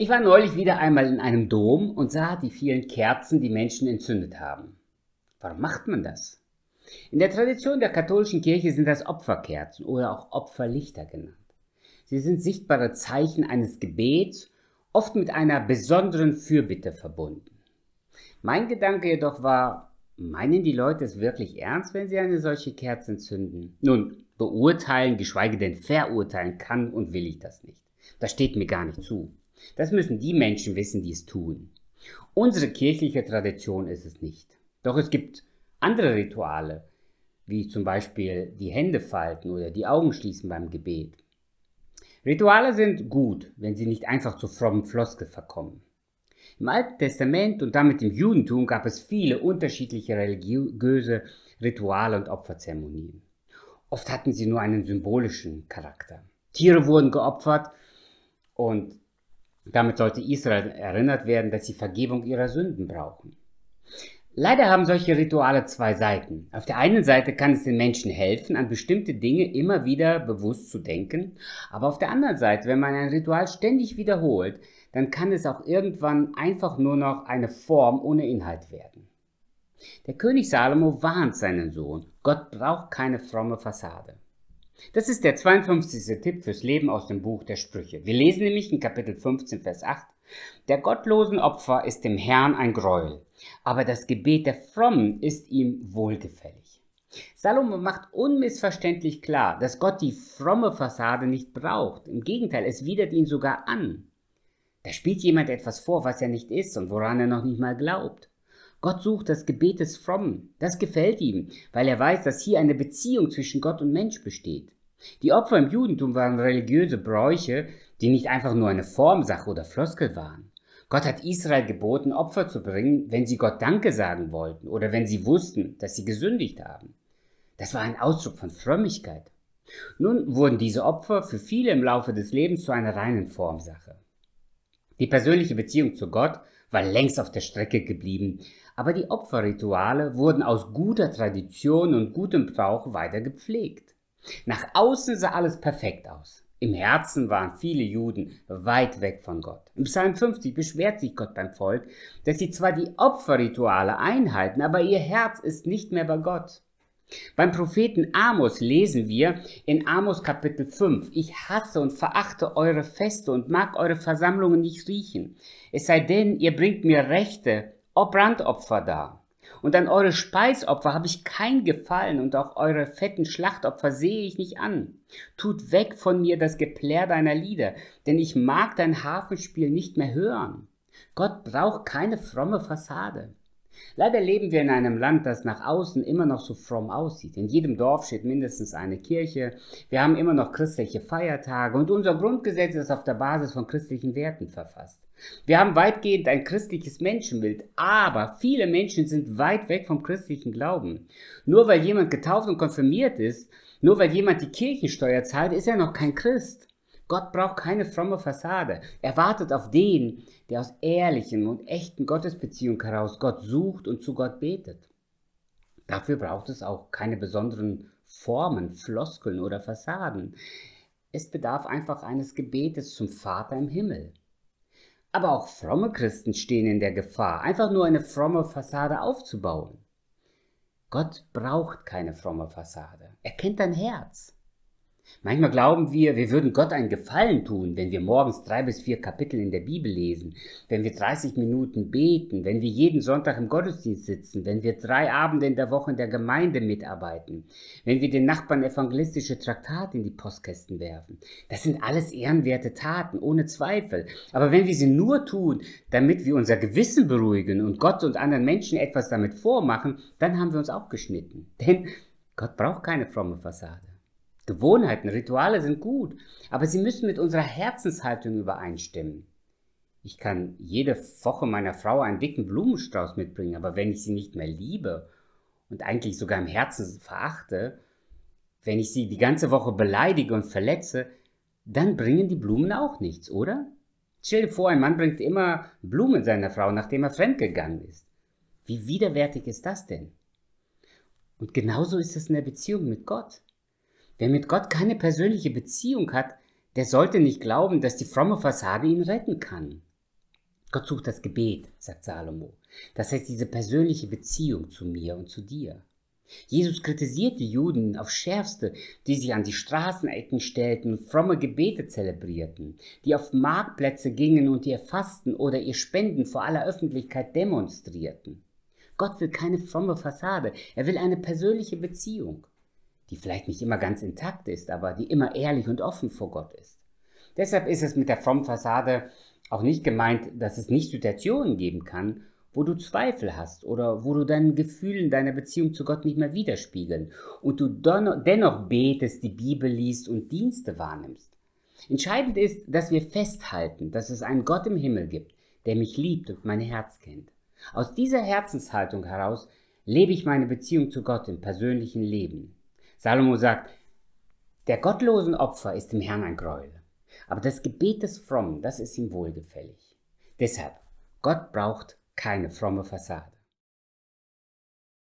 Ich war neulich wieder einmal in einem Dom und sah die vielen Kerzen, die Menschen entzündet haben. Warum macht man das? In der Tradition der katholischen Kirche sind das Opferkerzen oder auch Opferlichter genannt. Sie sind sichtbare Zeichen eines Gebets, oft mit einer besonderen Fürbitte verbunden. Mein Gedanke jedoch war, meinen die Leute es wirklich ernst, wenn sie eine solche Kerze entzünden? Nun, beurteilen, geschweige denn verurteilen kann und will ich das nicht. Das steht mir gar nicht zu. Das müssen die Menschen wissen, die es tun. Unsere kirchliche Tradition ist es nicht. Doch es gibt andere Rituale, wie zum Beispiel die Hände falten oder die Augen schließen beim Gebet. Rituale sind gut, wenn sie nicht einfach zu frommen Floskel verkommen. Im Alten Testament und damit im Judentum gab es viele unterschiedliche religiöse Rituale und Opferzeremonien. Oft hatten sie nur einen symbolischen Charakter. Tiere wurden geopfert und damit sollte Israel erinnert werden, dass sie Vergebung ihrer Sünden brauchen. Leider haben solche Rituale zwei Seiten. Auf der einen Seite kann es den Menschen helfen, an bestimmte Dinge immer wieder bewusst zu denken, aber auf der anderen Seite, wenn man ein Ritual ständig wiederholt, dann kann es auch irgendwann einfach nur noch eine Form ohne Inhalt werden. Der König Salomo warnt seinen Sohn, Gott braucht keine fromme Fassade. Das ist der 52. Tipp fürs Leben aus dem Buch der Sprüche. Wir lesen nämlich in Kapitel 15, Vers 8. Der gottlosen Opfer ist dem Herrn ein Gräuel, aber das Gebet der Frommen ist ihm wohlgefällig. Salomo macht unmissverständlich klar, dass Gott die fromme Fassade nicht braucht. Im Gegenteil, es widert ihn sogar an. Da spielt jemand etwas vor, was er nicht ist und woran er noch nicht mal glaubt. Gott sucht das Gebet des Frommen. Das gefällt ihm, weil er weiß, dass hier eine Beziehung zwischen Gott und Mensch besteht. Die Opfer im Judentum waren religiöse Bräuche, die nicht einfach nur eine Formsache oder Floskel waren. Gott hat Israel geboten, Opfer zu bringen, wenn sie Gott Danke sagen wollten oder wenn sie wussten, dass sie gesündigt haben. Das war ein Ausdruck von Frömmigkeit. Nun wurden diese Opfer für viele im Laufe des Lebens zu einer reinen Formsache. Die persönliche Beziehung zu Gott war längst auf der Strecke geblieben, aber die Opferrituale wurden aus guter Tradition und gutem Brauch weiter gepflegt. Nach außen sah alles perfekt aus. Im Herzen waren viele Juden weit weg von Gott. Im Psalm 50 beschwert sich Gott beim Volk, dass sie zwar die Opferrituale einhalten, aber ihr Herz ist nicht mehr bei Gott. Beim Propheten Amos lesen wir in Amos Kapitel 5, ich hasse und verachte eure Feste und mag eure Versammlungen nicht riechen. Es sei denn, ihr bringt mir Rechte Brandopfer dar. Und an eure Speisopfer habe ich kein Gefallen und auch eure fetten Schlachtopfer sehe ich nicht an. Tut weg von mir das Geplär deiner Lieder, denn ich mag dein Hafenspiel nicht mehr hören. Gott braucht keine fromme Fassade. Leider leben wir in einem Land, das nach außen immer noch so fromm aussieht. In jedem Dorf steht mindestens eine Kirche. Wir haben immer noch christliche Feiertage und unser Grundgesetz ist auf der Basis von christlichen Werten verfasst. Wir haben weitgehend ein christliches Menschenbild, aber viele Menschen sind weit weg vom christlichen Glauben. Nur weil jemand getauft und konfirmiert ist, nur weil jemand die Kirchensteuer zahlt, ist er noch kein Christ. Gott braucht keine fromme Fassade. Er wartet auf den, der aus ehrlichen und echten Gottesbeziehungen heraus Gott sucht und zu Gott betet. Dafür braucht es auch keine besonderen Formen, Floskeln oder Fassaden. Es bedarf einfach eines Gebetes zum Vater im Himmel. Aber auch fromme Christen stehen in der Gefahr, einfach nur eine fromme Fassade aufzubauen. Gott braucht keine fromme Fassade. Er kennt dein Herz. Manchmal glauben wir, wir würden Gott einen Gefallen tun, wenn wir morgens drei bis vier Kapitel in der Bibel lesen, wenn wir 30 Minuten beten, wenn wir jeden Sonntag im Gottesdienst sitzen, wenn wir drei Abende in der Woche in der Gemeinde mitarbeiten, wenn wir den Nachbarn evangelistische Traktate in die Postkästen werfen. Das sind alles ehrenwerte Taten, ohne Zweifel. Aber wenn wir sie nur tun, damit wir unser Gewissen beruhigen und Gott und anderen Menschen etwas damit vormachen, dann haben wir uns auch geschnitten. Denn Gott braucht keine fromme Fassade. Gewohnheiten, Rituale sind gut, aber sie müssen mit unserer Herzenshaltung übereinstimmen. Ich kann jede Woche meiner Frau einen dicken Blumenstrauß mitbringen, aber wenn ich sie nicht mehr liebe und eigentlich sogar im Herzen verachte, wenn ich sie die ganze Woche beleidige und verletze, dann bringen die Blumen auch nichts, oder? Stell dir vor, ein Mann bringt immer Blumen seiner Frau, nachdem er fremdgegangen ist. Wie widerwärtig ist das denn? Und genauso ist es in der Beziehung mit Gott. Wer mit Gott keine persönliche Beziehung hat, der sollte nicht glauben, dass die fromme Fassade ihn retten kann. Gott sucht das Gebet, sagt Salomo. Das heißt diese persönliche Beziehung zu mir und zu dir. Jesus kritisiert die Juden aufs Schärfste, die sich an die Straßenecken stellten und fromme Gebete zelebrierten, die auf Marktplätze gingen und ihr Fasten oder ihr Spenden vor aller Öffentlichkeit demonstrierten. Gott will keine fromme Fassade, er will eine persönliche Beziehung, die vielleicht nicht immer ganz intakt ist, aber die immer ehrlich und offen vor Gott ist. Deshalb ist es mit der frommen Fassade auch nicht gemeint, dass es nicht Situationen geben kann, wo du Zweifel hast oder wo du deinen Gefühlen, deiner Beziehung zu Gott nicht mehr widerspiegeln und du dennoch betest, die Bibel liest und Dienste wahrnimmst. Entscheidend ist, dass wir festhalten, dass es einen Gott im Himmel gibt, der mich liebt und mein Herz kennt. Aus dieser Herzenshaltung heraus lebe ich meine Beziehung zu Gott im persönlichen Leben. Salomo sagt, der gottlosen Opfer ist dem Herrn ein Gräuel, aber das Gebet des Frommen, das ist ihm wohlgefällig. Deshalb, Gott braucht keine fromme Fassade.